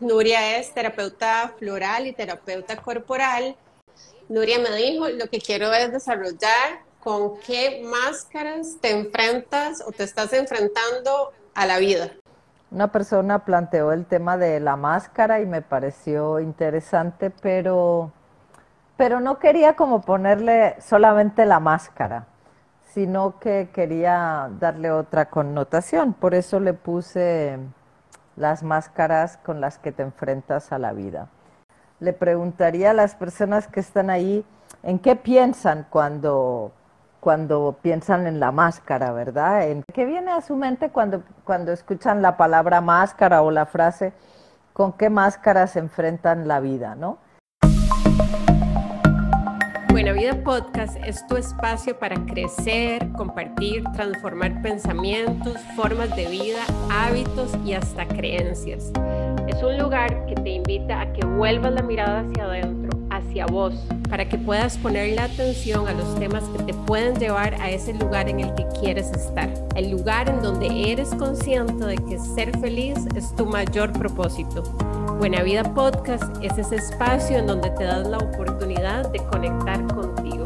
Nuria es terapeuta floral y terapeuta corporal. Nuria me dijo, lo que quiero es desarrollar con qué máscaras te enfrentas o te estás enfrentando a la vida. Una persona planteó el tema de la máscara y me pareció interesante, pero, pero no quería como ponerle solamente la máscara, sino que quería darle otra connotación. Por eso le puse las máscaras con las que te enfrentas a la vida. Le preguntaría a las personas que están ahí en qué piensan cuando cuando piensan en la máscara, ¿verdad? En, ¿Qué viene a su mente cuando, cuando escuchan la palabra máscara o la frase con qué máscara se enfrentan la vida, ¿no? Buena Vida Podcast es tu espacio para crecer, compartir, transformar pensamientos, formas de vida, hábitos y hasta creencias. Es un lugar que te invita a que vuelvas la mirada hacia adentro hacia vos, para que puedas poner la atención a los temas que te pueden llevar a ese lugar en el que quieres estar, el lugar en donde eres consciente de que ser feliz es tu mayor propósito. Buena Vida Podcast es ese espacio en donde te das la oportunidad de conectar contigo.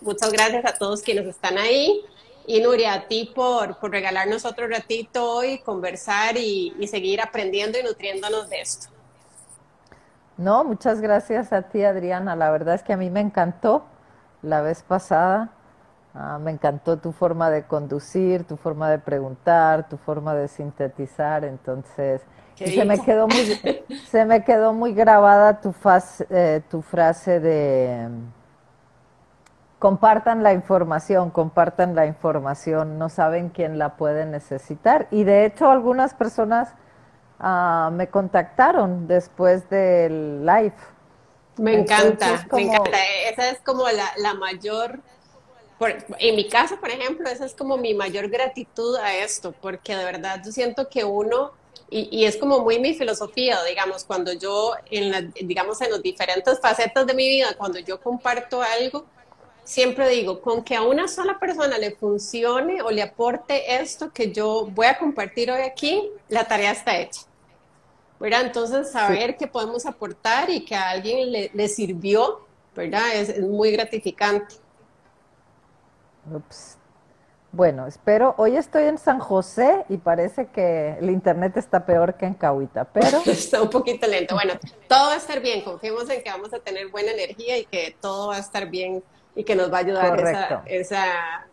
Muchas gracias a todos quienes están ahí. Y Nuria, a ti por, por regalarnos otro ratito hoy, conversar y, seguir aprendiendo y nutriéndonos de esto. No, muchas gracias a ti, Adriana. La verdad es que a mí me encantó la vez pasada. Ah, me encantó tu forma de conducir, tu forma de preguntar, tu forma de sintetizar. Entonces, se me quedó muy, se me quedó muy grabada tu, eh, tu frase de compartan la información, compartan la información, no saben quién la puede necesitar. Y de hecho algunas personas uh, me contactaron después del live. Me encanta, me encanta. Esa es como la, la mayor, en mi caso, por ejemplo, esa es como mi mayor gratitud a esto, porque de verdad yo siento que uno, y, y es como muy mi filosofía, digamos, cuando yo, en la, digamos, en las diferentes facetas de mi vida, cuando yo comparto algo, siempre digo, con que a una sola persona le funcione o le aporte esto que yo voy a compartir hoy aquí, la tarea está hecha. ¿verdad? Entonces, saber que podemos aportar y que a alguien le, sirvió, ¿verdad? Es, muy gratificante. Ups. Bueno, espero, hoy estoy en San José y parece que el internet está peor que en Cahuita, pero... está un poquito lento. Bueno, todo va a estar bien, confiemos en que vamos a tener buena energía y que todo va a estar bien y que nos va a ayudar esa, esa,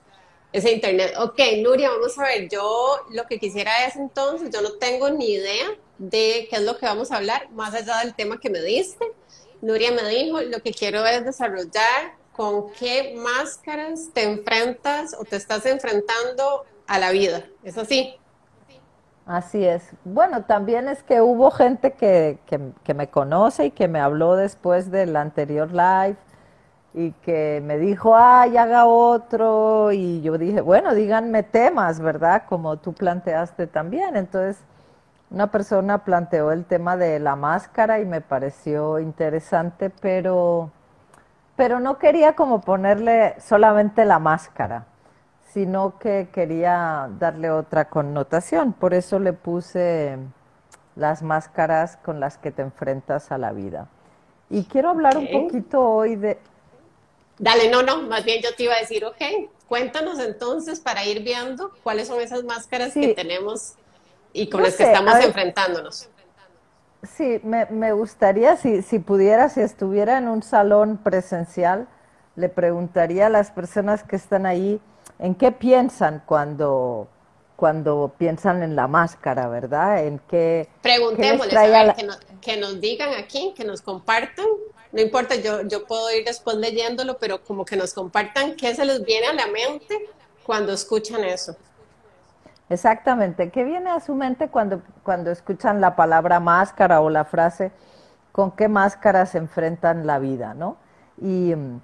ese internet. Ok, Nuria, vamos a ver, yo lo que quisiera es entonces, yo no tengo ni idea de qué es lo que vamos a hablar, más allá del tema que me diste. Nuria me dijo, lo que quiero es desarrollar con qué máscaras te enfrentas o te estás enfrentando a la vida. ¿Es así? Así es. Bueno, también es que hubo gente que, que, que me conoce y que me habló después del anterior live y que me dijo, ay, haga otro, y yo dije, bueno, díganme temas, ¿verdad? Como tú planteaste también. Entonces, una persona planteó el tema de la máscara y me pareció interesante, pero, pero no quería como ponerle solamente la máscara, sino que quería darle otra connotación. Por eso le puse las máscaras con las que te enfrentas a la vida. Y quiero hablar un poquito hoy de, Dale, no, no, más bien yo te iba a decir, ok, cuéntanos entonces para ir viendo cuáles son esas máscaras que tenemos y con las que estamos enfrentándonos. Sí, me, me gustaría, si, si pudiera, si estuviera en un salón presencial, le preguntaría a las personas que están ahí en qué piensan cuando, cuando piensan en la máscara, ¿verdad? En qué... Preguntémosles, a ver, que, que nos digan aquí, que nos compartan no importa, yo, yo puedo ir después leyéndolo, pero como que nos compartan qué se les viene a la mente cuando escuchan eso. Exactamente, ¿qué viene a su mente cuando, cuando escuchan la palabra máscara o la frase con qué máscara se enfrentan la vida, ¿no? Y mm,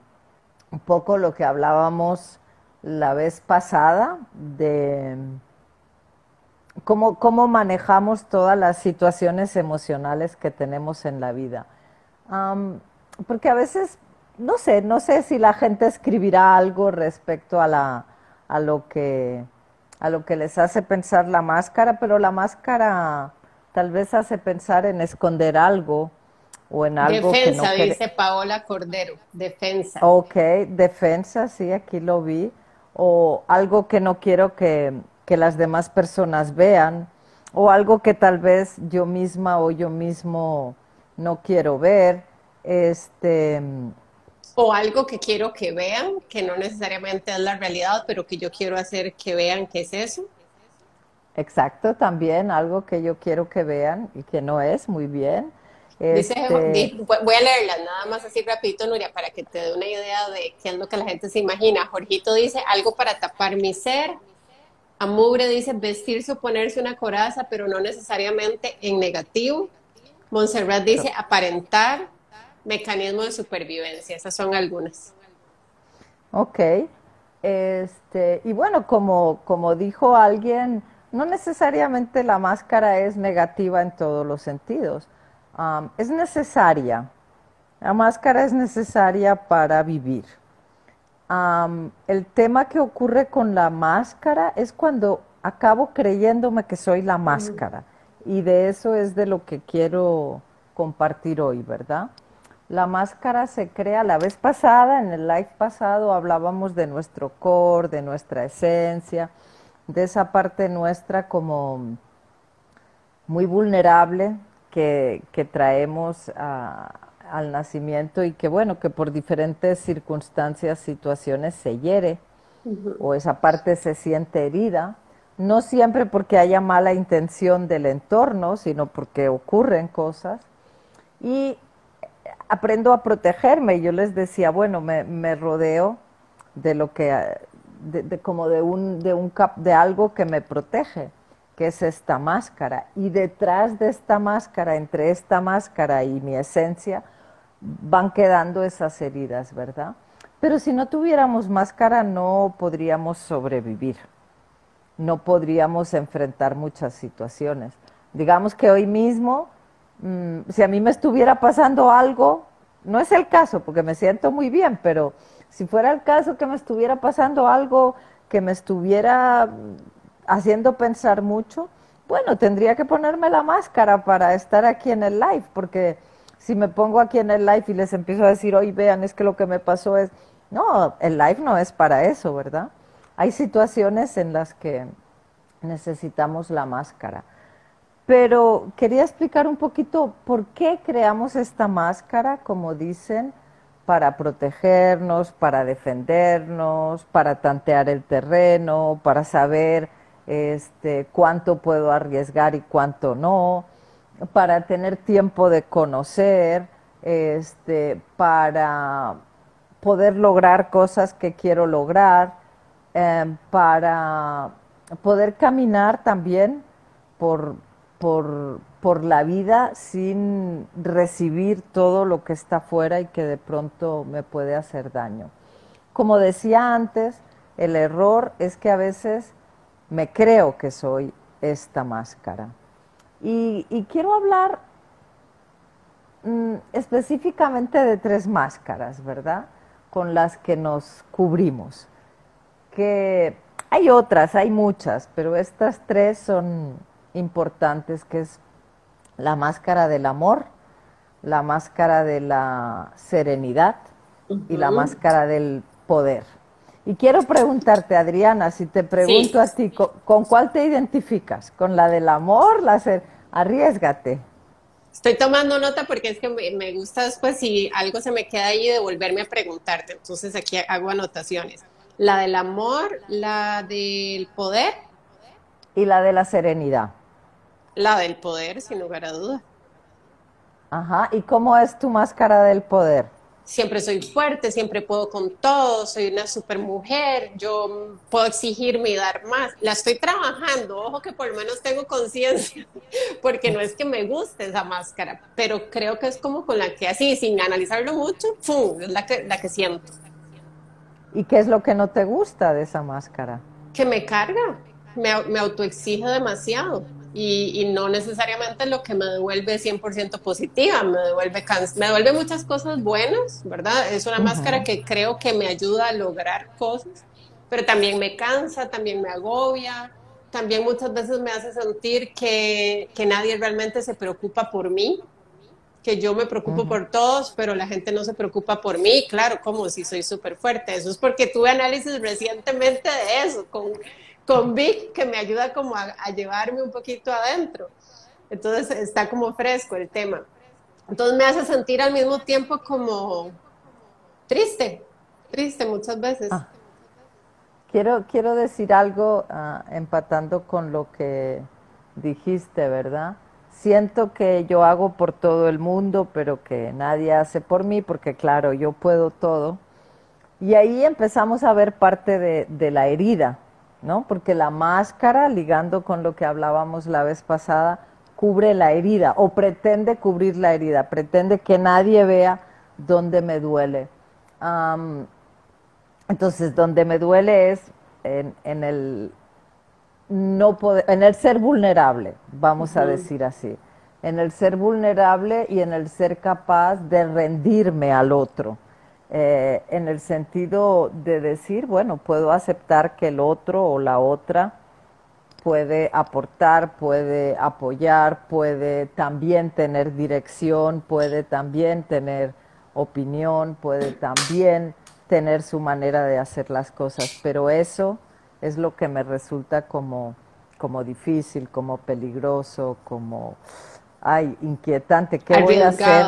un poco lo que hablábamos la vez pasada de mm, cómo, cómo manejamos todas las situaciones emocionales que tenemos en la vida porque a veces, no sé, no sé si la gente escribirá algo respecto a, la, a lo que a lo que les hace pensar la máscara, pero la máscara tal vez hace pensar en esconder algo o en algo defensa, que no dice Paola Cordero, defensa. Ok, defensa, sí, aquí lo vi. O algo que no quiero que, que las demás personas vean, o algo que tal vez yo misma o yo mismo no quiero ver. Este, o algo que quiero que vean, que no necesariamente es la realidad, pero que yo quiero hacer que vean que es eso. Exacto, también algo que yo quiero que vean y que no es, muy bien. Dice, este voy a leerla nada más así rapidito, Nuria, para que te dé una idea de qué es lo que la gente se imagina. Jorgito dice, algo para tapar mi ser. Amugre dice, vestirse o ponerse una coraza, pero no necesariamente en negativo. Montserrat dice, aparentar mecanismo de supervivencia. Esas son algunas. Ok. Este, y bueno, como, como dijo alguien, no necesariamente la máscara es negativa en todos los sentidos. es necesaria. La máscara es necesaria para vivir. el tema que ocurre con la máscara es cuando acabo creyéndome que soy la máscara. Y de eso es de lo que quiero compartir hoy, ¿verdad? La máscara se crea la vez pasada, en el live pasado hablábamos de nuestro core, de nuestra esencia, de esa parte nuestra como muy vulnerable que, traemos al nacimiento y que bueno, que por diferentes circunstancias, situaciones se hiere o esa parte se siente herida, no siempre porque haya mala intención del entorno, sino porque ocurren cosas. Y aprendo a protegerme. Yo les decía, bueno, me, rodeo de lo que, de, como de un, de un cap, de algo que me protege, que es esta máscara. Y detrás de esta máscara, entre esta máscara y mi esencia, van quedando esas heridas, ¿verdad? Pero si no tuviéramos máscara no podríamos sobrevivir, no podríamos enfrentar muchas situaciones. Digamos que hoy mismo Mm, si a mí me estuviera pasando algo, no es el caso porque me siento muy bien, pero si fuera el caso que me estuviera pasando algo que me estuviera haciendo pensar mucho, bueno, tendría que ponerme la máscara para estar aquí en el live, porque si me pongo aquí en el live y les empiezo a decir, hoy vean, es que lo que me pasó es, no, el live no es para eso, ¿verdad? Hay situaciones en las que necesitamos la máscara. Pero quería explicar un poquito por qué creamos esta máscara, como dicen, para protegernos, para defendernos, para tantear el terreno, para saber este, cuánto puedo arriesgar y cuánto no, para tener tiempo de conocer, este, para poder lograr cosas que quiero lograr, em, para poder caminar también por, por, por la vida sin recibir todo lo que está afuera y que de pronto me puede hacer daño. Como decía antes, el error es que a veces me creo que soy esta máscara. Y, quiero hablar mm, específicamente de tres máscaras, ¿verdad? Con las que nos cubrimos. Que hay otras, hay muchas, pero estas tres son importantes, que es la máscara del amor, la máscara de la serenidad y la máscara del poder. Y quiero preguntarte, Adriana, si te pregunto a ti, ¿con, cuál te identificas? ¿Con la del amor? La ser... Arriesgate. Estoy tomando nota porque es que me, gusta después si algo se me queda ahí devolverme a preguntarte. Entonces aquí hago anotaciones. La del amor, la del poder. Y la de la serenidad. La del poder, sin lugar a duda. Ajá, ¿y cómo es tu máscara del poder? Siempre soy fuerte, siempre puedo con todo, soy una super mujer, yo puedo exigirme y dar más. La estoy trabajando, ojo que por lo menos tengo conciencia, porque no es que me guste esa máscara, pero creo que es como con la que así, sin analizarlo mucho, ¡pum! es la que, la que siento. ¿Y qué es lo que no te gusta de esa máscara? Que me carga, me, me autoexige demasiado y, no necesariamente lo que me devuelve 100% positiva, me devuelve, me devuelve muchas cosas buenas, ¿verdad? Es una máscara que creo que me ayuda a lograr cosas, pero también me cansa, también me agobia, también muchas veces me hace sentir que, que nadie realmente se preocupa por mí, que yo me preocupo por todos, pero la gente no se preocupa por mí, claro, como si soy súper fuerte. Eso es porque tuve análisis recientemente de eso, con, con Vic, que me ayuda como a, llevarme un poquito adentro. Entonces está como fresco el tema. Entonces me hace sentir al mismo tiempo como triste, triste muchas veces. Ah. Quiero, quiero decir algo ah, empatando con lo que dijiste, ¿verdad? Siento que yo hago por todo el mundo, pero que nadie hace por mí, porque claro, yo puedo todo. Y ahí empezamos a ver parte de la herida, ¿no? Porque la máscara, ligando con lo que hablábamos la vez pasada, cubre la herida o pretende cubrir la herida, pretende que nadie vea dónde me duele. Entonces, donde me duele es en, el no poder, en el ser vulnerable, vamos a decir así, en el ser vulnerable y en el ser capaz de rendirme al otro, eh, en el sentido de decir, bueno, puedo aceptar que el otro o la otra puede aportar, puede apoyar, puede también tener dirección, puede también tener opinión, puede también tener su manera de hacer las cosas, pero eso es lo que me resulta como, como difícil, como peligroso, como, ay, inquietante. ¿Qué voy a hacer?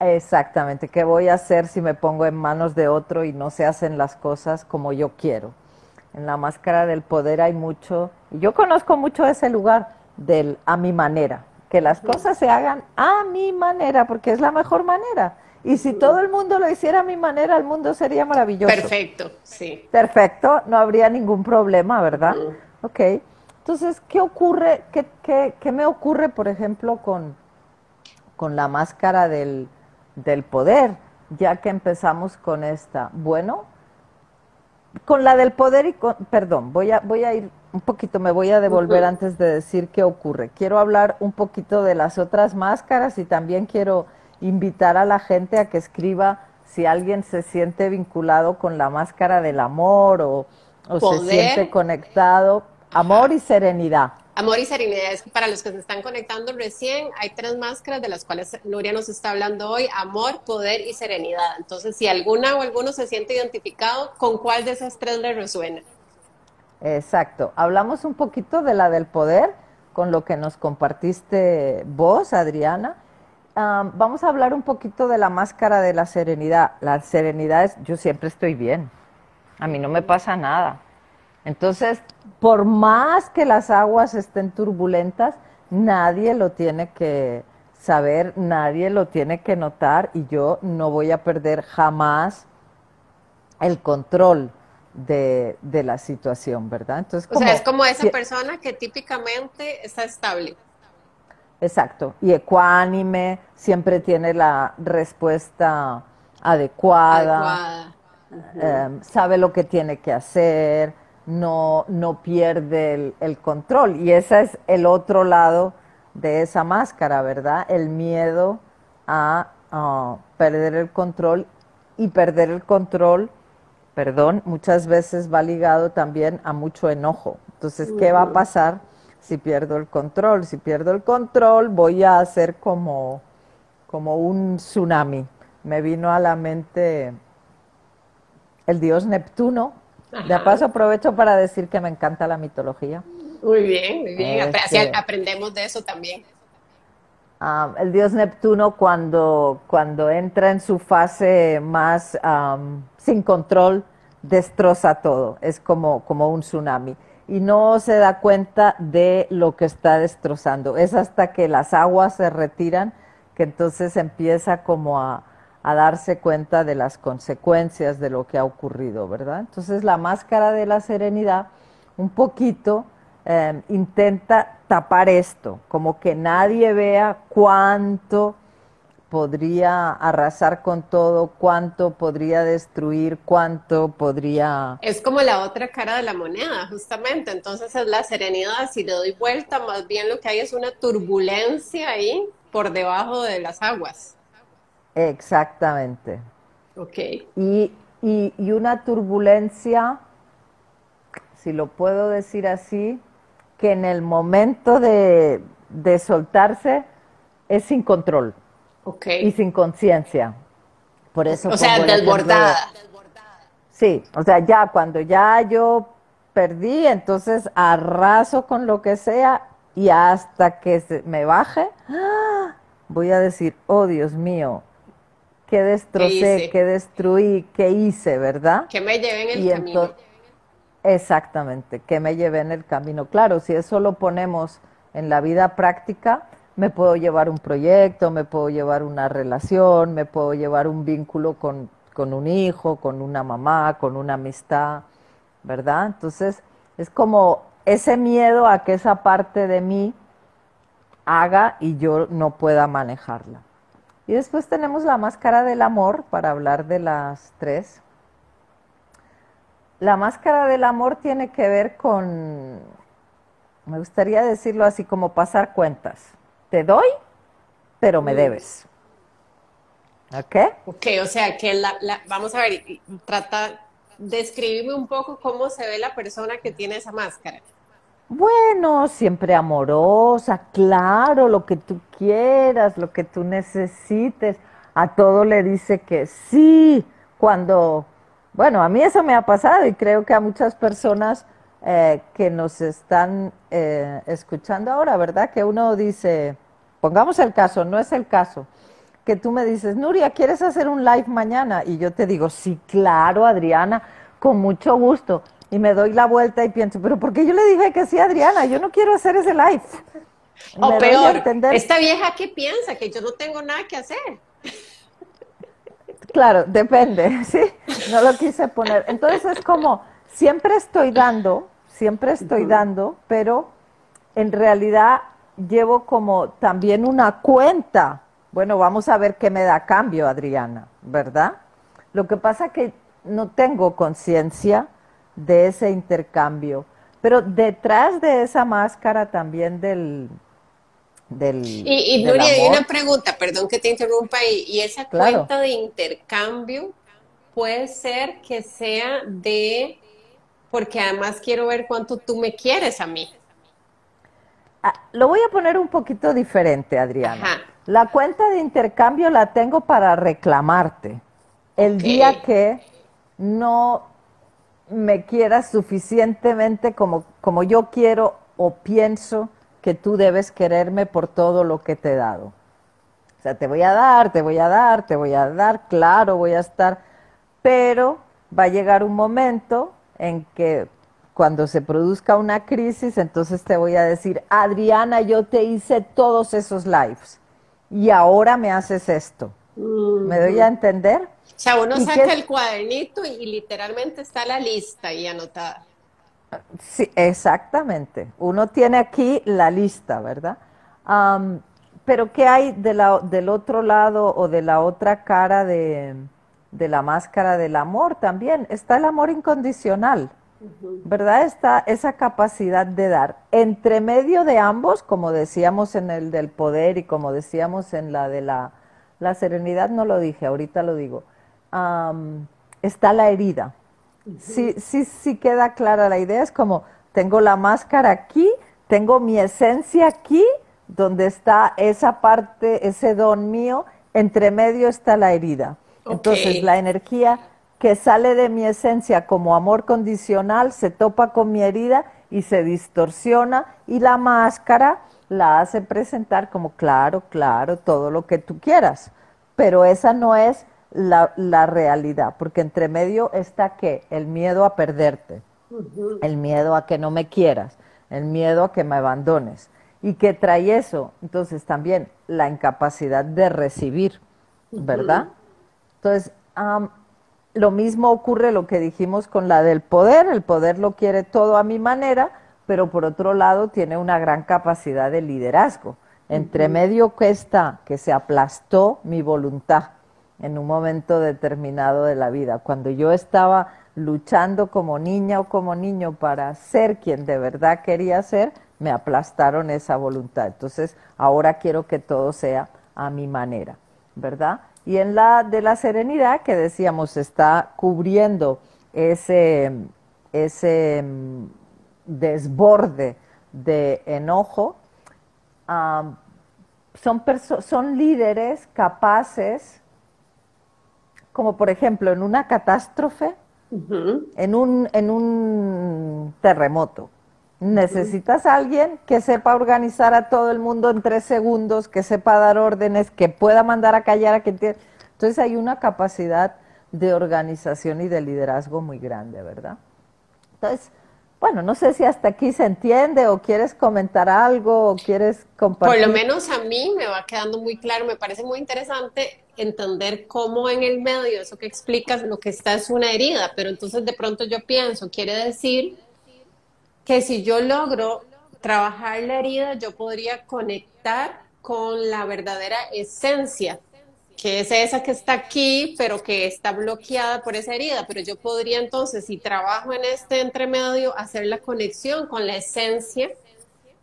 Exactamente, ¿qué voy a hacer si me pongo en manos de otro y no se hacen las cosas como yo quiero? En la máscara del poder hay mucho, y yo conozco mucho ese lugar del a mi manera, que las cosas se hagan a mi manera, porque es la mejor manera. Y si todo el mundo lo hiciera a mi manera, el mundo sería maravilloso. Perfecto, sí. Perfecto, no habría ningún problema, ¿verdad? Ok. Entonces, ¿qué ocurre, qué, qué, qué, me ocurre, por ejemplo, con, con la máscara del, del poder, ya que empezamos con esta? Bueno, con la del poder y con, perdón, voy a, voy a ir un poquito, me voy a devolver antes de decir qué ocurre. Quiero hablar un poquito de las otras máscaras y también quiero invitar a la gente a que escriba si alguien se siente vinculado con la máscara del amor o, se siente conectado. Amor y serenidad. Amor y serenidad es para los que se están conectando recién. Hay tres máscaras de las cuales Nuria nos está hablando hoy: amor, poder y serenidad. Entonces, si alguna o alguno se siente identificado, ¿con cuál de esas tres le resuena? Exacto. Hablamos un poquito de la del poder con lo que nos compartiste vos, Adriana vamos a hablar un poquito de la máscara de la serenidad. La serenidad es, yo siempre estoy bien, a mí no me pasa nada. Entonces, por más que las aguas estén turbulentas, nadie lo tiene que saber, nadie lo tiene que notar y yo no voy a perder jamás el control de, la situación, ¿verdad? Entonces, o sea, es como esa persona que típicamente está estable. Exacto, y ecuánime, siempre tiene la respuesta adecuada, em, sabe lo que tiene que hacer, no, no pierde el, control. Y ese es el otro lado de esa máscara, ¿verdad? El miedo a perder el control y perder el control, perdón, muchas veces va ligado también a mucho enojo. Entonces, ¿qué va a pasar? si pierdo el control. Si pierdo el control voy a hacer como, como un tsunami. Me vino a la mente el dios Neptuno. De paso aprovecho para decir que me encanta la mitología. Muy bien, muy bien. Este, aprendemos de eso también. Ah, el dios Neptuno cuando, cuando entra en su fase más sin control, destroza todo. Es como, como un tsunami y no se da cuenta de lo que está destrozando. Es hasta que las aguas se retiran que entonces empieza como a, darse cuenta de las consecuencias de lo que ha ocurrido, ¿verdad? Entonces la máscara de la serenidad un poquito eh, intenta tapar esto, como que nadie vea cuánto podría arrasar con todo, cuánto podría destruir, cuánto podría... Es como la otra cara de la moneda, justamente. Entonces es la serenidad. Si le doy vuelta, más bien lo que hay es una turbulencia ahí por debajo de las aguas. Exactamente. Ok. Y, y, y una turbulencia si lo puedo decir así, que en el momento de, de soltarse es sin control y sin conciencia. Por eso. O sea, desbordada. Sí, o sea, ya cuando ya yo perdí, entonces arraso con lo que sea y hasta que se me baje, ¡ah! voy a decir, oh Dios mío, qué destrocé, qué, destruí, qué hice, ¿verdad? Que me llevé en el camino. exactamente, que me llevé en el camino. Claro, si eso lo ponemos en la vida práctica, me puedo llevar un proyecto, me puedo llevar una relación, me puedo llevar un vínculo con, con un hijo, con una mamá, con una amistad, ¿verdad? Entonces, es como ese miedo a que esa parte de mí haga y yo no pueda manejarla. Y después tenemos la máscara del amor para hablar de las tres. La máscara del amor tiene que ver con, me gustaría decirlo así como pasar cuentas. Te doy, pero me mm. debes. ¿Ok? Ok, o sea que la, vamos a ver, trata, describirme un poco cómo se ve la persona que tiene esa máscara. Bueno, siempre amorosa, claro, lo que tú quieras, lo que tú necesites. A todo le dice que sí, cuando, bueno, a mí eso me ha pasado y creo que a muchas personas eh, que nos están eh, escuchando ahora, ¿verdad? Que uno dice, pongamos el caso, no es el caso, que tú me dices, Nuria, ¿quieres hacer un live mañana? Y yo te digo, sí, claro, Adriana, con mucho gusto y me doy la vuelta y pienso, pero ¿por qué yo le dije que sí, Adriana? Yo no quiero hacer ese live. O peor, esta vieja qué piensa que yo no tengo nada que hacer. Claro, depende, sí, no lo quise poner. Entonces es como, siempre estoy dando, siempre estoy dando, pero en realidad llevo como también una cuenta. Bueno, vamos a ver qué me da cambio, Adriana, ¿verdad? Lo que pasa que no tengo conciencia de ese intercambio. Pero detrás de esa máscara también del... del y, y Nuria, hay una pregunta, perdón que te interrumpa, y, esa cuenta de intercambio puede ser que sea de, porque además quiero ver cuánto tú me quieres a mí. Ah, lo voy a poner un poquito diferente, Adriana. La cuenta de intercambio la tengo para reclamarte. El día que no me quieras suficientemente como, como yo quiero o pienso que tú debes quererme por todo lo que te he dado. O sea, te voy a dar, te voy a dar, te voy a dar, claro, voy a estar, pero va a llegar un momento en que cuando se produzca una crisis, entonces te voy a decir, Adriana, yo te hice todos esos lives y ahora me haces esto. ¿Me doy a entender? O sea, uno saca el cuadernito y, literalmente está la lista ahí anotada. Sí, exactamente. Uno tiene aquí la lista, ¿verdad? pero ¿qué hay de la, del otro lado o de la otra cara de, de, la máscara del amor también? Está el amor incondicional, ¿verdad? Está esa capacidad de dar. Entre medio de ambos, como decíamos en el del poder y como decíamos en la de la, la serenidad, no lo dije, ahorita lo digo está la herida. Sí, sí, sí queda clara la idea. Es como, tengo la máscara aquí, tengo mi esencia aquí, donde está esa parte, ese don mío, entre medio está la herida. Entonces, la energía que sale de mi esencia como amor condicional se topa con mi herida y se distorsiona y la máscara la hace presentar como claro, claro, todo lo que tú quieras. Pero esa no es la, realidad, porque entre medio está que el miedo a perderte, el miedo a que no me quieras, el miedo a que me abandones. ¿Y que trae eso? Entonces también la incapacidad de recibir, ¿verdad? Entonces, lo mismo ocurre lo que dijimos con la del poder, el poder lo quiere todo a mi manera, pero por otro lado tiene una gran capacidad de liderazgo. Entre medio que está, que se aplastó mi voluntad, en un momento determinado de la vida. Cuando yo estaba luchando como niña o como niño para ser quien de verdad quería ser, me aplastaron esa voluntad. Entonces, ahora quiero que todo sea a mi manera, ¿verdad? Y en la de la serenidad que decíamos está cubriendo ese ese desborde de enojo, son, son líderes capaces, como por ejemplo en una catástrofe, en, un, en un terremoto. Necesitas a alguien que sepa organizar a todo el mundo en tres segundos, que sepa dar órdenes, que pueda mandar a callar a quien tiene. Entonces hay una capacidad de organización y de liderazgo muy grande, ¿verdad? Entonces, bueno, no sé si hasta aquí se entiende o quieres comentar algo o quieres compartir. Por lo menos a mí me va quedando muy claro, me parece muy interesante entender cómo en el medio, eso que explicas, lo que está es una herida, pero entonces de pronto yo pienso, quiere decir que si yo logro trabajar la herida, yo podría conectar con la verdadera esencia que es esa que está aquí, pero que está bloqueada por esa herida. Pero yo podría entonces, si trabajo en este entremedio, hacer la conexión con la esencia,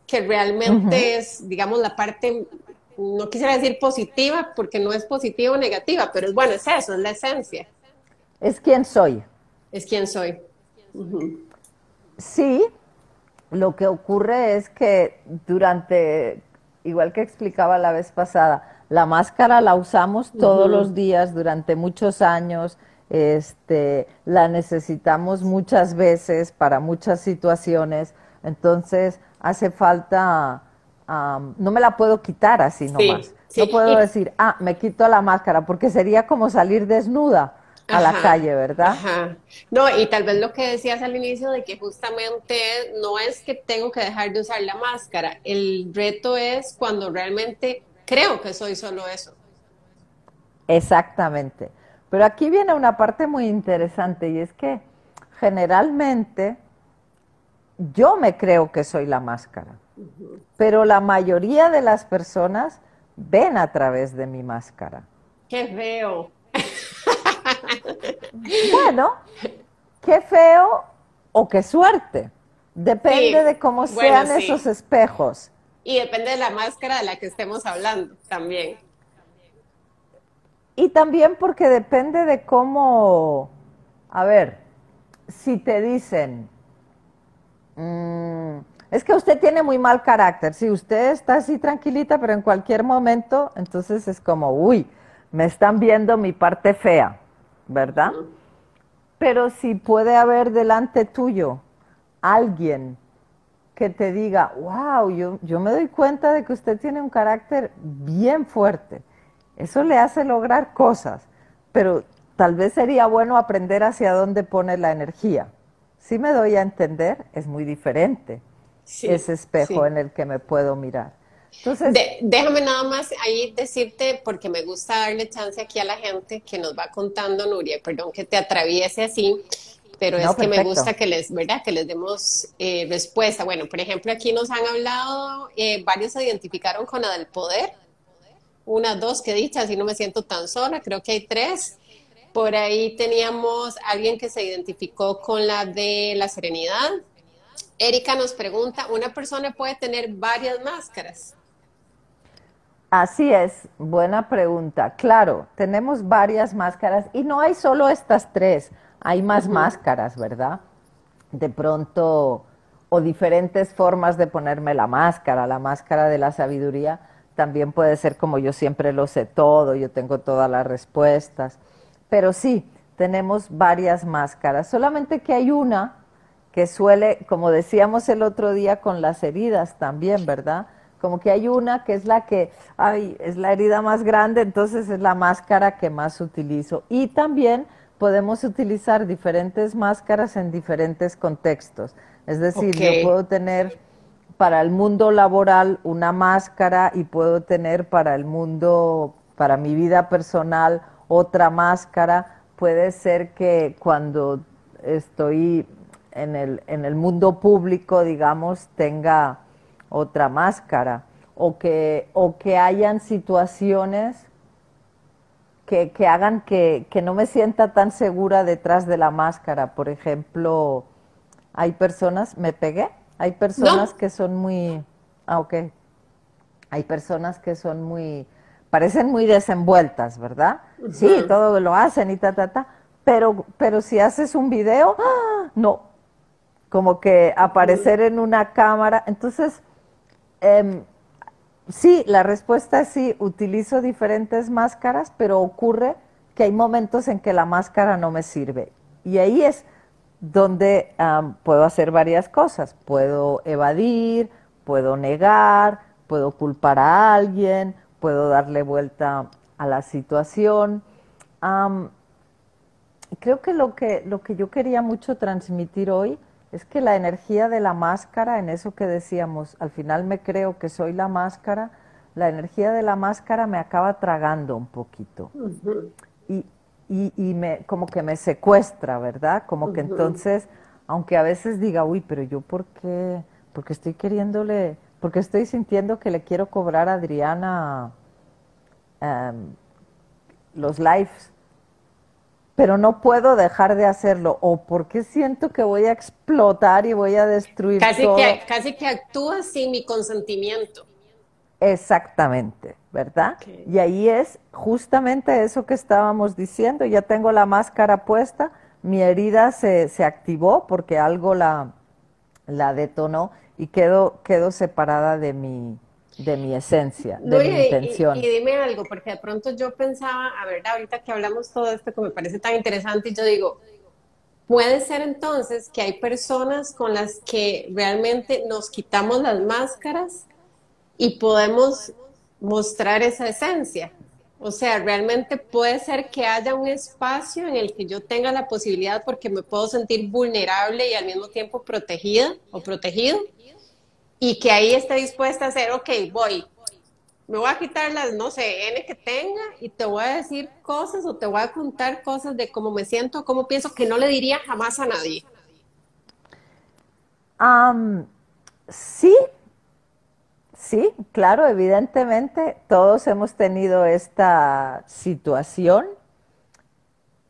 que realmente es, digamos, la parte, no quisiera decir positiva, porque no es positiva o negativa, pero es bueno, es eso, es la esencia. Es quien soy. Es quien soy. Sí, lo que ocurre es que durante, igual que explicaba la vez pasada, la máscara la usamos todos los días durante muchos años, este, la necesitamos muchas veces para muchas situaciones, entonces hace falta, no me la puedo quitar así nomás. No puedo decir, ah, me quito la máscara, porque sería como salir desnuda a la calle, ¿verdad? Ajá. No, y tal vez lo que decías al inicio de que justamente no es que tengo que dejar de usar la máscara, el reto es cuando realmente creo que soy solo eso. Exactamente. Pero aquí viene una parte muy interesante y es que generalmente yo me creo que soy la máscara, pero la mayoría de las personas ven a través de mi máscara. Qué feo. bueno, qué feo o qué suerte. Depende de cómo sean esos espejos. Y depende de la máscara de la que estemos hablando también. Y también porque depende de cómo, a ver, si te dicen, mm, es que usted tiene muy mal carácter, si usted está así tranquilita, pero en cualquier momento, entonces es como, uy, me están viendo mi parte fea, ¿verdad? Pero si puede haber delante tuyo alguien que te diga, wow, yo, yo me doy cuenta de que usted tiene un carácter bien fuerte. Eso le hace lograr cosas, pero tal vez sería bueno aprender hacia dónde pone la energía. Si me doy a entender, es muy diferente ese espejo en el que me puedo mirar. Entonces, déjame nada más ahí decirte, porque me gusta darle chance aquí a la gente que nos va contando, Nuria, perdón que te atraviese así pero es que me gusta que les, ¿verdad? Que les demos eh, respuesta. Bueno, por ejemplo, aquí nos han hablado, eh, varios se identificaron con la del poder, una, dos, que dicha, así no me siento tan sola, creo que hay tres. Por ahí teníamos alguien que se identificó con la de la serenidad. Erika nos pregunta, ¿una persona puede tener varias máscaras? Así es, buena pregunta. Claro, tenemos varias máscaras y no hay solo estas tres hay más máscaras, ¿verdad? De pronto, o diferentes formas de ponerme la máscara, la máscara de la sabiduría también puede ser como yo siempre lo sé todo, yo tengo todas las respuestas, pero sí, tenemos varias máscaras, solamente que hay una que suele, como decíamos el otro día con las heridas también, ¿verdad? Como que hay una que es la que, ay, es la herida más grande, entonces es la máscara que más utilizo. Y también podemos utilizar diferentes máscaras en diferentes contextos. Es decir, yo puedo tener para el mundo laboral una máscara y puedo tener para el mundo, para mi vida personal, otra máscara. Puede ser que cuando estoy en el, en el mundo público, digamos, tenga otra máscara o que, o que hayan situaciones que, hagan que, no me sienta tan segura detrás de la máscara. Por ejemplo, hay personas, me pegué, hay personas que son muy, ah, ok, hay personas que son muy, parecen muy desenvueltas, ¿verdad? Sí, todo lo hacen y ta, ta, ta, pero, pero si haces un video, ¡ah! no, como que aparecer en una cámara. Entonces, em, sí, la respuesta es sí, utilizo diferentes máscaras, pero ocurre que hay momentos en que la máscara no me sirve. Y ahí es donde puedo hacer varias cosas. Puedo evadir, puedo negar, puedo culpar a alguien, puedo darle vuelta a la situación. creo que lo, que lo que yo quería mucho transmitir hoy es que la energía de la máscara, en eso que decíamos, al final me creo que soy la máscara, la energía de la máscara me acaba tragando un poquito. y, y, me, como que me secuestra, ¿verdad? Como que entonces, aunque a veces diga, uy, pero yo por qué, porque estoy queriéndole, porque estoy sintiendo que le quiero cobrar a Adriana em, los lives, pero no puedo dejar de hacerlo, o porque siento que voy a explotar y voy a destruir casi Que, casi que actúa sin mi consentimiento. Exactamente, ¿verdad? Y ahí es justamente eso que estábamos diciendo, ya tengo la máscara puesta, mi herida se, se activó porque algo la, la detonó y quedo, quedo separada de mi, de mi esencia, de mi intención. Y, dime algo, porque de pronto yo pensaba, a ver, ahorita que hablamos todo esto que me parece tan interesante, y yo digo, puede ser entonces que hay personas con las que realmente nos quitamos las máscaras y podemos mostrar esa esencia. O sea, realmente puede ser que haya un espacio en el que yo tenga la posibilidad porque me puedo sentir vulnerable y al mismo tiempo protegida o protegido y que ahí esté dispuesta a hacer, ok, voy, me voy a quitar las, no sé, N que tenga y te voy a decir cosas o te voy a contar cosas de cómo me siento, cómo pienso, que no le diría jamás a nadie. sí, Sí, claro, evidentemente todos hemos tenido esta situación.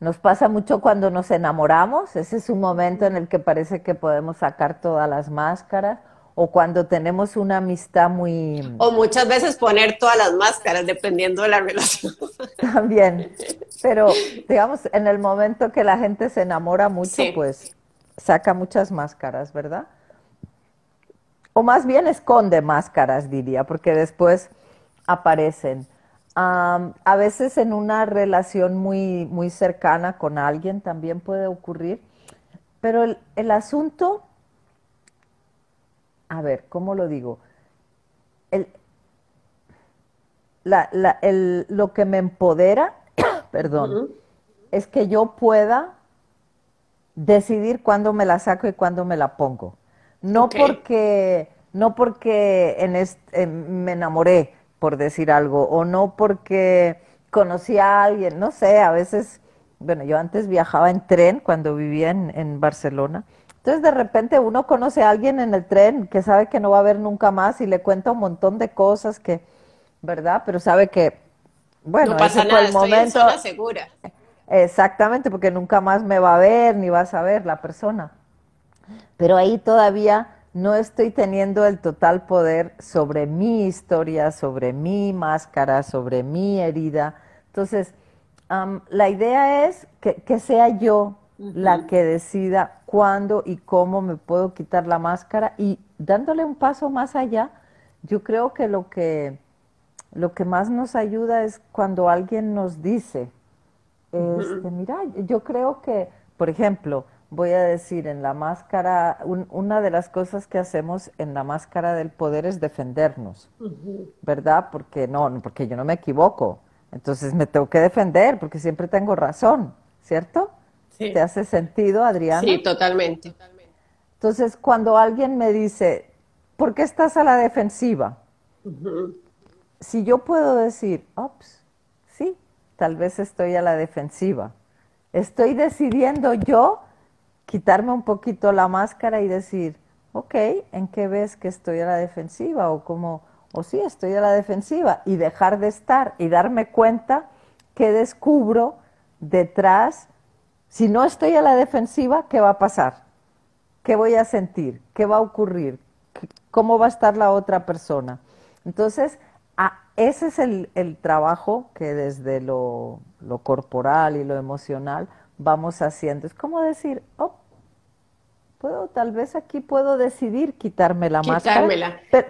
Nos pasa mucho cuando nos enamoramos, ese es un momento en el que parece que podemos sacar todas las máscaras, o cuando tenemos una amistad muy... O muchas veces poner todas las máscaras, dependiendo de la relación. También, pero digamos, en el momento que la gente se enamora mucho, pues saca muchas máscaras, ¿verdad? o más bien esconde máscaras, diría, porque después aparecen. a veces en una relación muy, muy cercana con alguien también puede ocurrir, pero el, asunto, a ver, ¿cómo lo digo? El, lo que me empodera, perdón, es que yo pueda decidir cuándo me la saco y cuándo me la pongo. No porque, no porque en me enamoré, por decir algo, o no porque conocí a alguien, no sé, a veces, bueno, yo antes viajaba en tren cuando vivía en, en Barcelona. Entonces de repente uno conoce a alguien en el tren que sabe que no va a ver nunca más y le cuenta un montón de cosas que, ¿verdad? Pero sabe que, bueno, no pasa nada, el momento. Estoy en segura. Exactamente, porque nunca más me va a ver ni va a saber la persona pero ahí todavía no estoy teniendo el total poder sobre mi historia, sobre mi máscara, sobre mi herida. Entonces, la idea es que, sea yo la que decida cuándo y cómo me puedo quitar la máscara y dándole un paso más allá, yo creo que lo que, lo que más nos ayuda es cuando alguien nos dice, este, mira, yo creo que, por ejemplo, voy a decir, en la máscara, una de las cosas que hacemos en la máscara del poder es defendernos, ¿verdad? Porque no, porque yo no me equivoco. Entonces me tengo que defender porque siempre tengo razón, ¿cierto? Sí. ¿Te hace sentido, Adriana? Sí, totalmente. Entonces, cuando alguien me dice, ¿por qué estás a la defensiva? Si yo puedo decir, ops, sí, tal vez estoy a la defensiva. Estoy decidiendo yo quitarme un poquito la máscara y decir, ok, ¿en qué ves que estoy a la defensiva? O como, o sí, estoy a la defensiva y dejar de estar y darme cuenta que descubro detrás, si no estoy a la defensiva, ¿qué va a pasar? ¿Qué voy a sentir? ¿Qué va a ocurrir? ¿Cómo va a estar la otra persona? Entonces, ese es el, trabajo que desde lo, corporal y lo emocional vamos haciendo. Es como decir, oh, puedo, tal vez aquí puedo decidir quitarme la Quitármela. máscara. Pero,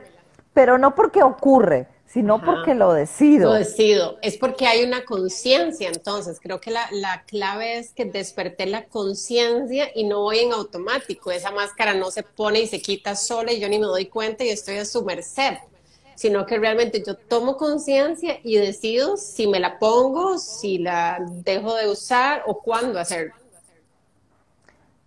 pero no porque ocurre, sino porque lo decido. Lo decido. Es porque hay una conciencia, entonces. Creo que la, la, clave es que desperté la conciencia y no voy en automático. Esa máscara no se pone y se quita sola y yo ni me doy cuenta y estoy a su merced. Sino que realmente yo tomo conciencia y decido si me la pongo, si la dejo de usar o cuándo hacerlo.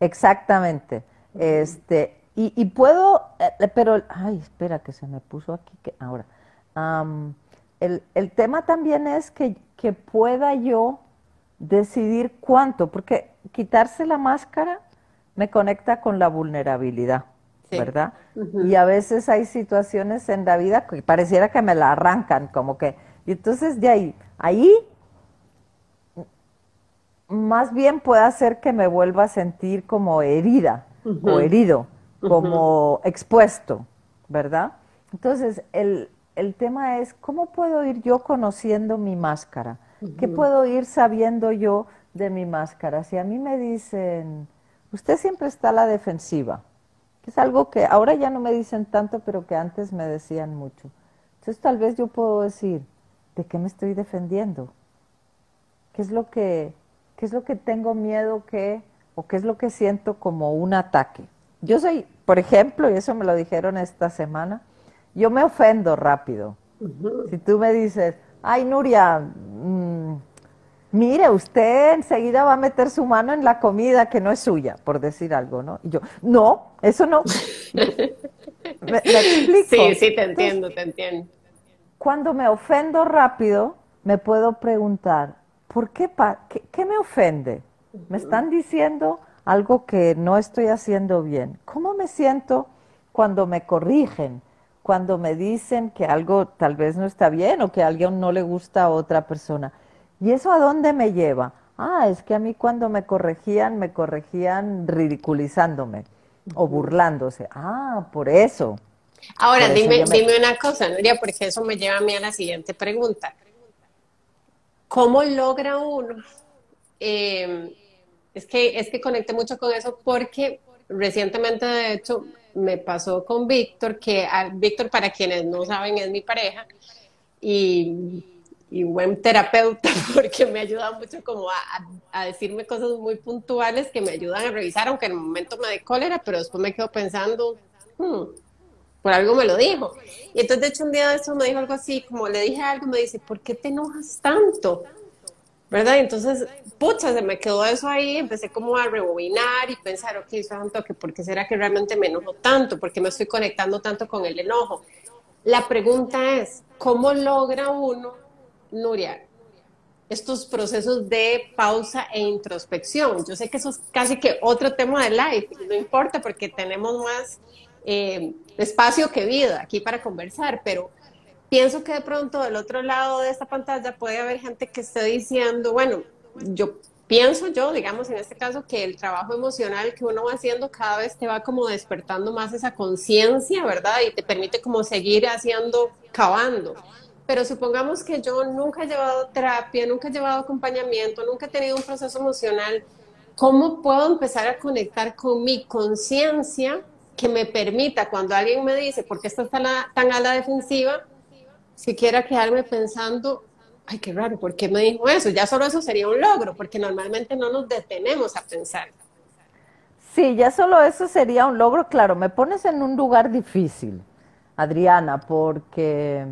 Exactamente. Este, y, y puedo, eh, pero, ay, espera, que se me puso aquí, que ahora. El, el, tema también es que, que, pueda yo decidir cuánto, porque quitarse la máscara me conecta con la vulnerabilidad, sí. ¿verdad? Uh -huh. Y a veces hay situaciones en la vida que pareciera que me la arrancan, como que, y entonces de ahí, ahí más bien puede hacer que me vuelva a sentir como herida uh -huh. o herido, como uh -huh. expuesto, ¿verdad? Entonces, el, el, tema es, ¿cómo puedo ir yo conociendo mi máscara? Uh -huh. ¿Qué puedo ir sabiendo yo de mi máscara? Si a mí me dicen, usted siempre está a la defensiva, que es algo que ahora ya no me dicen tanto, pero que antes me decían mucho. Entonces, tal vez yo puedo decir, ¿de qué me estoy defendiendo? ¿Qué es lo que, qué es lo que tengo miedo que, o qué es lo que siento como un ataque? Yo soy, por ejemplo, y eso me lo dijeron esta semana, yo me ofendo rápido. Uh -huh. Si tú me dices, ay, Nuria, mmm, mire, usted enseguida va a meter su mano en la comida que no es suya, por decir algo, ¿no? Y yo, no, eso no. ¿Me, me explico? Sí, sí, te entiendo, Entonces, te entiendo. Cuando me ofendo rápido, me puedo preguntar, ¿por qué, qué, qué me ofende? Uh -huh. Me están diciendo algo que no estoy haciendo bien. ¿Cómo me siento cuando me corrigen? Cuando me dicen que algo tal vez no está bien o que a alguien no le gusta a otra persona. ¿Y eso a dónde me lleva? Ah, es que a mí cuando me corregían, me corregían ridiculizándome uh -huh. o burlándose. Ah, por eso. Ahora, por dime, eso me... dime una cosa, Nuria, porque eso me lleva a mí a la siguiente pregunta. ¿Cómo logra uno eh, es que, es que conecté mucho con eso porque recientemente, de hecho, me pasó con Víctor, que Víctor, para quienes no saben, es mi pareja y, buen terapeuta porque me ayuda mucho como a, a, decirme cosas muy puntuales que me ayudan a revisar, aunque en el momento me dé cólera, pero después me quedo pensando, hmm, por algo me lo dijo. Y entonces, de hecho, un día de eso me dijo algo así, como le dije algo, me dice, ¿por qué te enojas tanto? ¿Verdad? Entonces, pucha, se me quedó eso ahí, empecé como a rebobinar y pensar, ok, santo, que ¿por qué será que realmente me enojo tanto? ¿Por qué me estoy conectando tanto con el enojo? La pregunta es, ¿cómo logra uno, Nuria, estos procesos de pausa e introspección? Yo sé que eso es casi que otro tema de live, no importa porque tenemos más eh, espacio que vida aquí para conversar, pero pienso que de pronto del otro lado de esta pantalla puede haber gente que esté diciendo, bueno, yo pienso yo, digamos en este caso, que el trabajo emocional que uno va haciendo cada vez te va como despertando más esa conciencia, ¿verdad? Y te permite como seguir haciendo, cavando. Pero supongamos que yo nunca he llevado terapia, nunca he llevado acompañamiento, nunca he tenido un proceso emocional. ¿Cómo puedo empezar a conectar con mi conciencia que me permita, cuando alguien me dice, ¿por qué estás tan a, tan a la defensiva? Siquiera quedarme pensando, ay, qué raro, ¿por qué me dijo eso? Ya solo eso sería un logro, porque normalmente no nos detenemos a pensar. Sí, ya solo eso sería un logro. Claro, me pones en un lugar difícil, Adriana, porque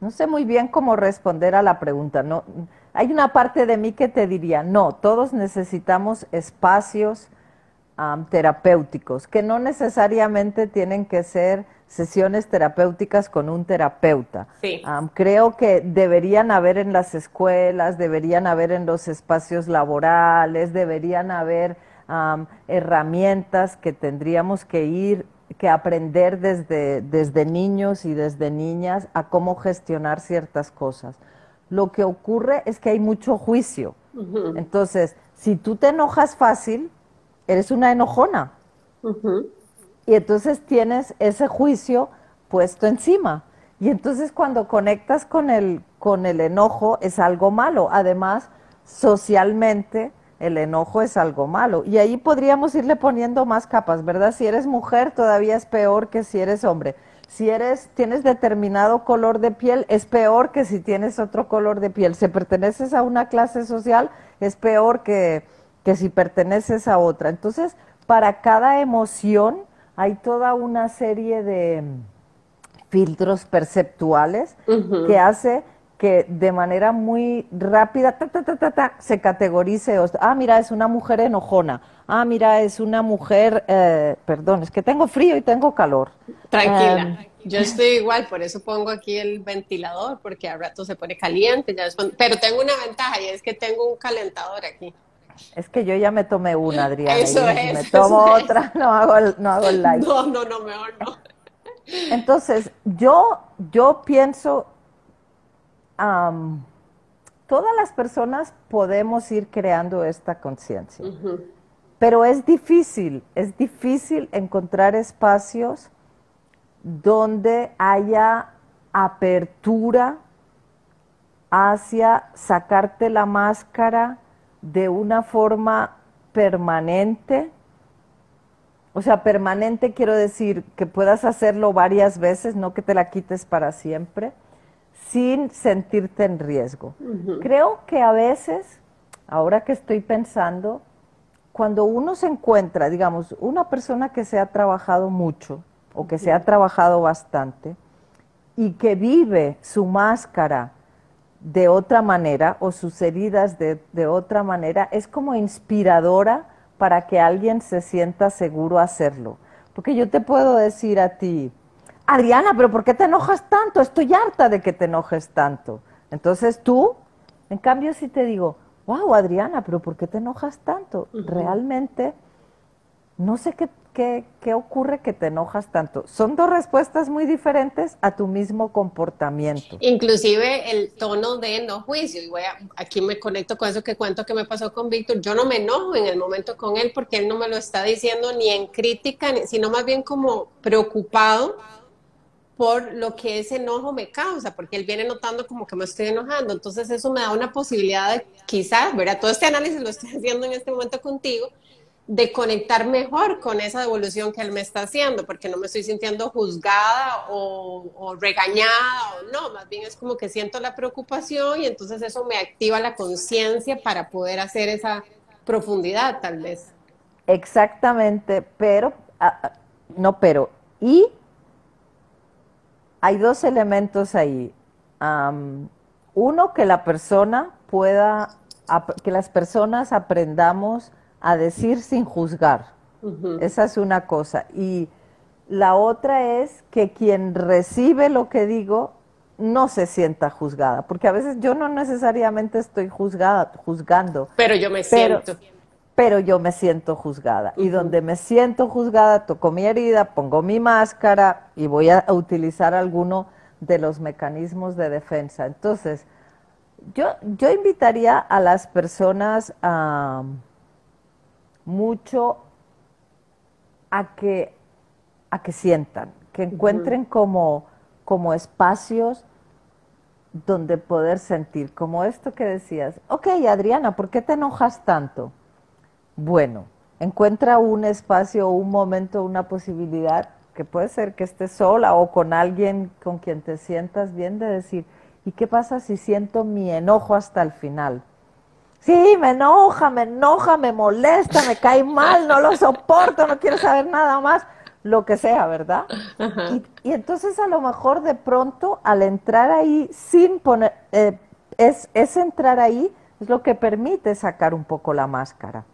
no sé muy bien cómo responder a la pregunta. No, hay una parte de mí que te diría, no, todos necesitamos espacios um, terapéuticos, que no necesariamente tienen que ser sesiones terapéuticas con un terapeuta. Sí. Um, creo que deberían haber en las escuelas, deberían haber en los espacios laborales, deberían haber um, herramientas que tendríamos que ir, que aprender desde, desde niños y desde niñas a cómo gestionar ciertas cosas. Lo que ocurre es que hay mucho juicio. Uh -huh. Entonces, si tú te enojas fácil, eres una enojona. Uh -huh y entonces tienes ese juicio puesto encima. Y entonces cuando conectas con el, con el enojo es algo malo. Además, socialmente el enojo es algo malo. Y ahí podríamos irle poniendo más capas, ¿verdad? Si eres mujer todavía es peor que si eres hombre. Si eres, tienes determinado color de piel, es peor que si tienes otro color de piel. Si perteneces a una clase social, es peor que, que si perteneces a otra. Entonces, para cada emoción hay toda una serie de filtros perceptuales que hace que de manera muy rápida se categorice. Ah, mira, es una mujer enojona. Ah, mira, es una mujer, eh, perdón, es que tengo frío y tengo calor. Tranquila. Em, yo estoy igual, por eso pongo aquí el ventilador, porque a rato se pone caliente. pero tengo una ventaja y es que tengo un calentador aquí. Es que yo ya me tomé una, Adriana. Eso y es, me tomo otra, no hago el, no hago el live. No, no, no, mejor no. Entonces, yo, yo pienso todas las personas podemos ir creando esta conciencia, pero es difícil, es difícil encontrar espacios donde haya apertura hacia sacarte la máscara de una forma permanente. O sea, permanente quiero decir que puedas hacerlo varias veces, no que te la quites para siempre sin sentirte en riesgo. Creo que a veces, ahora que estoy pensando, cuando uno se encuentra, digamos, una persona que se ha trabajado mucho o que se ha trabajado bastante y que vive su máscara de otra manera o sus heridas de, de otra manera, es como inspiradora para que alguien se sienta seguro hacerlo. Porque yo te puedo decir a ti, Adriana, pero ¿por qué te enojas tanto? Estoy harta de que te enojes tanto. Entonces tú, en cambio, si te digo, wow, Adriana, pero ¿por qué te enojas tanto? Realmente, no sé qué, qué, qué, ocurre que te enojas tanto. Son dos respuestas muy diferentes a tu mismo comportamiento. Inclusive el tono de no juicio. Y voy aquí me conecto con eso que cuento que me pasó con Víctor. Yo no me enojo en el momento con él porque él no me lo está diciendo ni en crítica, sino más bien como preocupado por lo que ese enojo me causa, porque él viene notando como que me estoy enojando. Entonces eso me da una posibilidad de quizás, ¿verdad? Todo este análisis lo estoy haciendo en este momento contigo, de conectar mejor con esa devolución que él me está haciendo, porque no me estoy sintiendo juzgada o, regañada o no, más bien es como que siento la preocupación y entonces eso me activa la conciencia para poder hacer esa profundidad tal vez. Exactamente, pero, ah, ah, no, pero, y hay dos elementos ahí. uno, que la persona pueda, que las personas aprendamos a decir sin juzgar. Esa es una cosa. Y la otra es que quien recibe lo que digo no se sienta juzgada, porque a veces yo no necesariamente estoy juzgada, juzgando. Pero yo me siento pero yo me siento juzgada. Y donde me siento juzgada, toco mi herida, pongo mi máscara y voy a utilizar alguno de los mecanismos de defensa. Entonces, yo, yo invitaría a las personas a mucho a que, a que sientan, que encuentren como, como espacios donde poder sentir, como esto que decías, ok Adriana, ¿por qué te enojas tanto? Bueno, encuentra un espacio, un momento, una posibilidad, que puede ser que estés sola o con alguien con quien te sientas bien, de decir, ¿y qué pasa si siento mi enojo hasta el final? Sí, me enoja, me enoja, me molesta, me cae mal, no lo soporto, no quiero saber nada más, lo que sea, ¿verdad? Y, entonces a lo mejor de pronto al entrar ahí sin poner, eh, es, es entrar ahí, es lo que permite sacar un poco la máscara.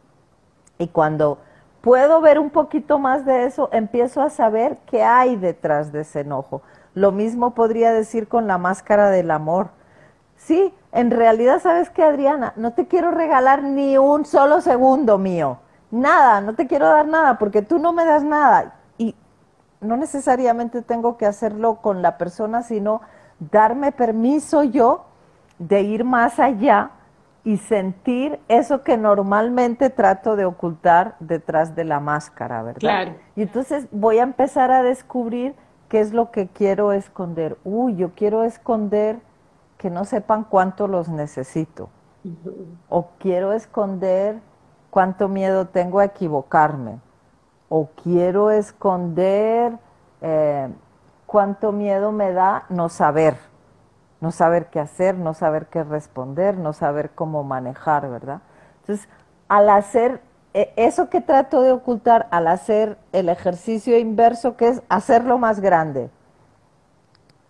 Y cuando puedo ver un poquito más de eso, empiezo a saber qué hay detrás de ese enojo. Lo mismo podría decir con la máscara del amor. Sí, en realidad, ¿sabes qué, Adriana? No te quiero regalar ni un solo segundo mío. Nada, no te quiero dar nada porque tú no me das nada. Y no necesariamente tengo que hacerlo con la persona, sino darme permiso yo de ir más allá y sentir eso que normalmente trato de ocultar detrás de la máscara, ¿verdad? Claro. Y entonces voy a empezar a descubrir qué es lo que quiero esconder. Uy, yo quiero esconder que no sepan cuánto los necesito. O quiero esconder cuánto miedo tengo a equivocarme, o quiero esconder eh, cuánto miedo me da no saber, no saber qué hacer, no saber qué responder, no saber cómo manejar, ¿verdad? Entonces, al hacer e, eso que trato de ocultar, al hacer el ejercicio inverso, que es hacerlo más grande,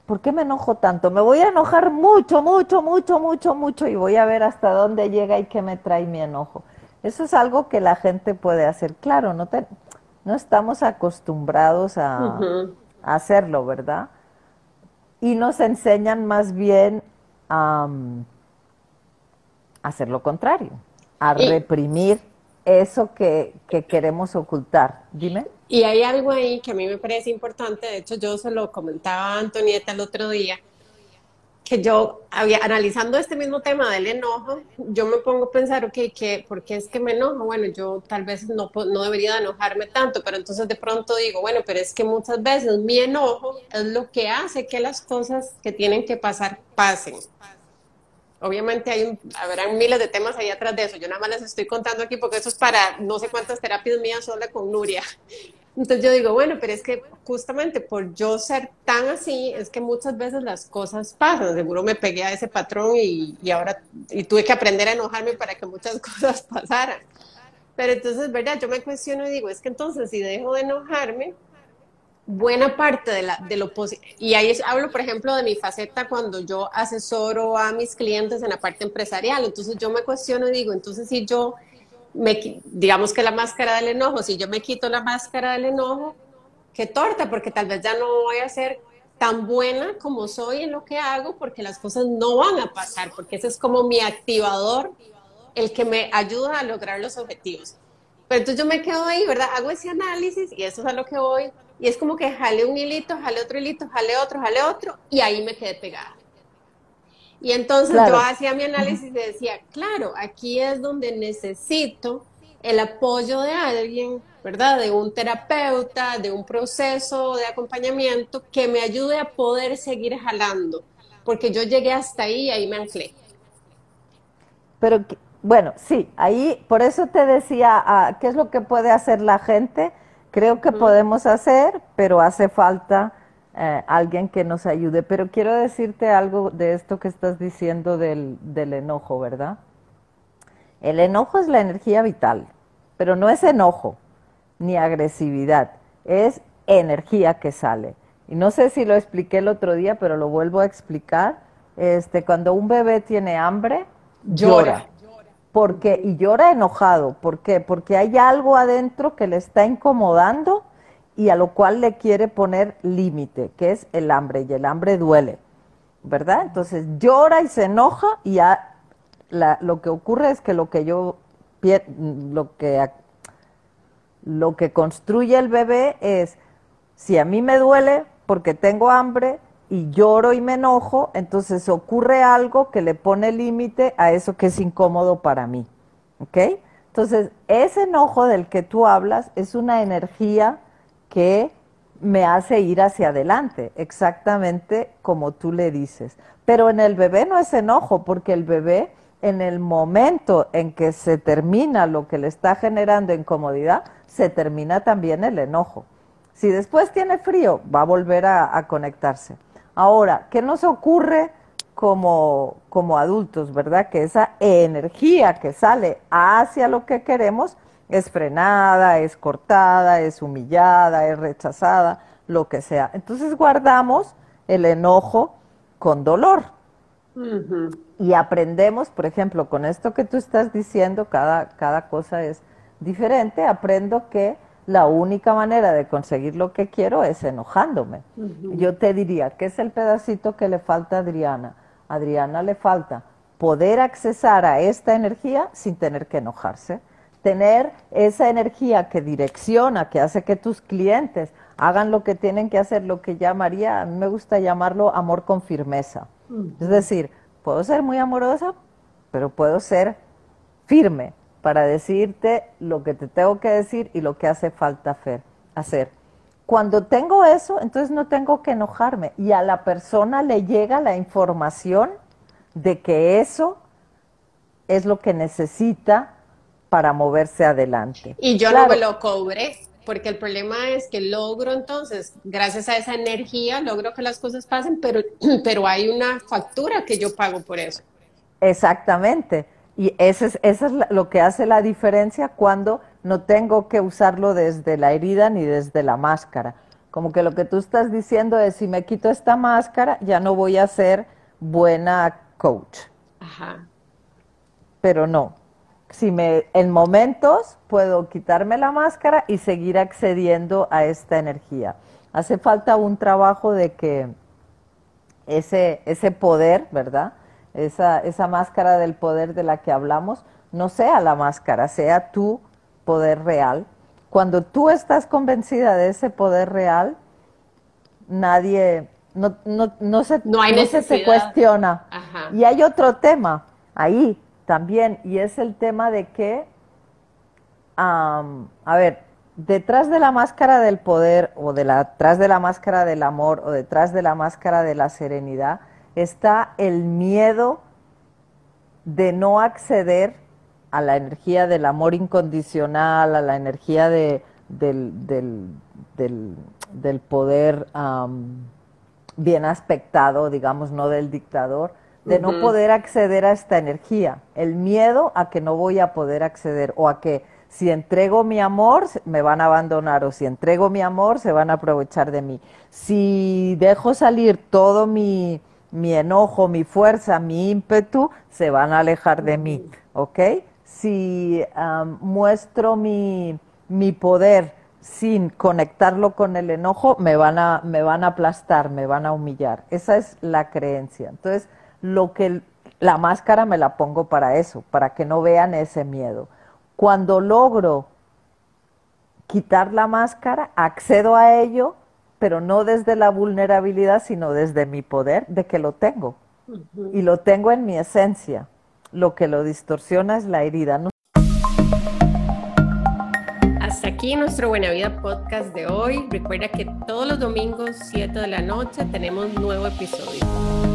¿por qué me enojo tanto? Me voy a enojar mucho, mucho, mucho, mucho, mucho y voy a ver hasta dónde llega y qué me trae mi enojo. Eso es algo que la gente puede hacer. Claro, no, no estamos acostumbrados a, hacerlo, ¿verdad? Y nos enseñan más bien a hacer lo contrario, a reprimir eso que, que, queremos ocultar. Dime. Y hay algo ahí que a mí me parece importante, de hecho yo se lo comentaba a Antonieta el otro día, que yo, había, analizando este mismo tema del enojo, yo me pongo a pensar, ok, ¿qué, ¿por qué es que me enojo? Bueno, yo tal vez no, no debería enojarme tanto, pero entonces de pronto digo, bueno, pero es que muchas veces mi enojo es lo que hace que las cosas que tienen que pasar pasen. Obviamente hay habrán miles de temas ahí atrás de eso. Yo nada más les estoy contando aquí porque eso es para no sé cuántas terapias mías sola con Nuria. Entonces yo digo, bueno, pero es que justamente por yo ser tan así, es que muchas veces las cosas pasan. Seguro me pegué a ese patrón y, y ahora y tuve que aprender a enojarme para que muchas cosas pasaran. Pero entonces, ¿verdad? Yo me cuestiono y digo, es que entonces si dejo de enojarme, buena parte de, la, de lo y ahí hablo, por ejemplo, de mi faceta cuando yo asesoro a mis clientes en la parte empresarial. Entonces yo me cuestiono y digo, entonces si yo me, digamos que la máscara del enojo, si yo me quito la máscara del enojo, qué torta, porque tal vez ya no voy a ser tan buena como soy en lo que hago, porque las cosas no van a pasar, porque ese es como mi activador, el que me ayuda a lograr los objetivos. Pero entonces yo me quedo ahí, ¿verdad? Hago ese análisis y eso es a lo que voy. Y es como que jale un hilito, jale otro hilito, jale otro, jale otro, y ahí me quedé pegada. Y entonces yo hacía mi análisis y decía, claro, aquí es donde necesito el apoyo de alguien, ¿verdad? De un terapeuta, de un proceso de acompañamiento que me ayude a poder seguir jalando, porque yo llegué hasta ahí y ahí me anclé. Pero bueno, sí, ahí, por eso te decía, ah, ¿qué es lo que puede hacer la gente? Creo que podemos hacer, pero hace falta eh, alguien que nos ayude. Pero quiero decirte algo de esto que estás diciendo del, del enojo, ¿verdad? El enojo es la energía vital, pero no es enojo ni agresividad, es energía que sale. Y no sé si lo expliqué el otro día, pero lo vuelvo a explicar. Este, cuando un bebé tiene hambre, llora porque y llora enojado, ¿por qué? Porque hay algo adentro que le está incomodando y a lo cual le quiere poner límite, que es el hambre y el hambre duele, ¿verdad? Entonces llora y se enoja y lo que ocurre es que lo que yo lo que lo que construye el bebé es si a mí me duele porque tengo hambre, y lloro y me enojo, entonces ocurre algo que le pone límite a eso que es incómodo para mí. ¿Ok? Entonces, ese enojo del que tú hablas es una energía que me hace ir hacia adelante, exactamente como tú le dices. Pero en el bebé no es enojo, porque el bebé, en el momento en que se termina lo que le está generando incomodidad, se termina también el enojo. Si después tiene frío, va a volver a, conectarse. Ahora, ¿qué nos ocurre como, como adultos, verdad? Que esa energía que sale hacia lo que queremos es frenada, es cortada, es humillada, es rechazada, lo que sea. Entonces guardamos el enojo con dolor. Y aprendemos, por ejemplo, con esto que tú estás diciendo, cada, cada cosa es diferente, aprendo que la única manera de conseguir lo que quiero es enojándome. Yo te diría, ¿qué es el pedacito que le falta a Adriana? A Adriana le falta poder accesar a esta energía sin tener que enojarse, tener esa energía que direcciona, que hace que tus clientes hagan lo que tienen que hacer, lo que llamaría, a mí me gusta llamarlo amor con firmeza. Es decir, puedo ser muy amorosa, pero puedo ser firme, para decirte lo que te tengo que decir y lo que hace falta hacer. Cuando tengo eso, entonces no tengo que enojarme y a la persona le llega la información de que eso es lo que necesita para moverse adelante. Y yo no me lo cobré, porque el problema es que logro entonces, gracias a esa energía, logro que las cosas pasen, pero, pero hay una factura que yo pago por eso. Exactamente. Y eso es, eso es lo que hace la diferencia cuando no tengo que usarlo desde la herida ni desde la máscara. Como que lo que tú estás diciendo es, si me quito esta máscara, ya no voy a ser buena coach. Ajá. Pero no. Si me, en momentos puedo quitarme la máscara y seguir accediendo a esta energía. Hace falta un trabajo de que ese, ese poder, ¿verdad? Esa, esa máscara del poder de la que hablamos, no sea la máscara, sea tu poder real. Cuando tú estás convencida de ese poder real, nadie, no, no, no se, no, hay se cuestiona. Y hay otro tema ahí también, y es el tema de que, a ver, detrás de la máscara del poder o de la, detrás de la máscara del amor o detrás de la máscara de la serenidad está el miedo de no acceder a la energía del amor incondicional, a la energía de, del, del, poder bien aspectado, digamos, no del dictador, de no poder acceder a esta energía. El miedo a que no voy a poder acceder o a que si entrego mi amor me van a abandonar o si entrego mi amor se van a aprovechar de mí. Si dejo salir todo mi, mi enojo, mi fuerza, mi ímpetu, se van a alejar de mí, ¿ok? si muestro mi, mi, poder sin conectarlo con el enojo, me van, a, me van a aplastar, me van a humillar. Esa es la creencia. Entonces, lo que la máscara me la pongo para eso, para que no vean ese miedo. Cuando logro quitar la máscara, accedo a ello, pero no desde la vulnerabilidad, sino desde mi poder de que lo tengo. Y lo tengo en mi esencia lo que lo distorsiona es la herida. Hasta aquí nuestro Buena Vida Podcast de hoy. Recuerda que todos los domingos, 7 de la noche, tenemos nuevo episodio.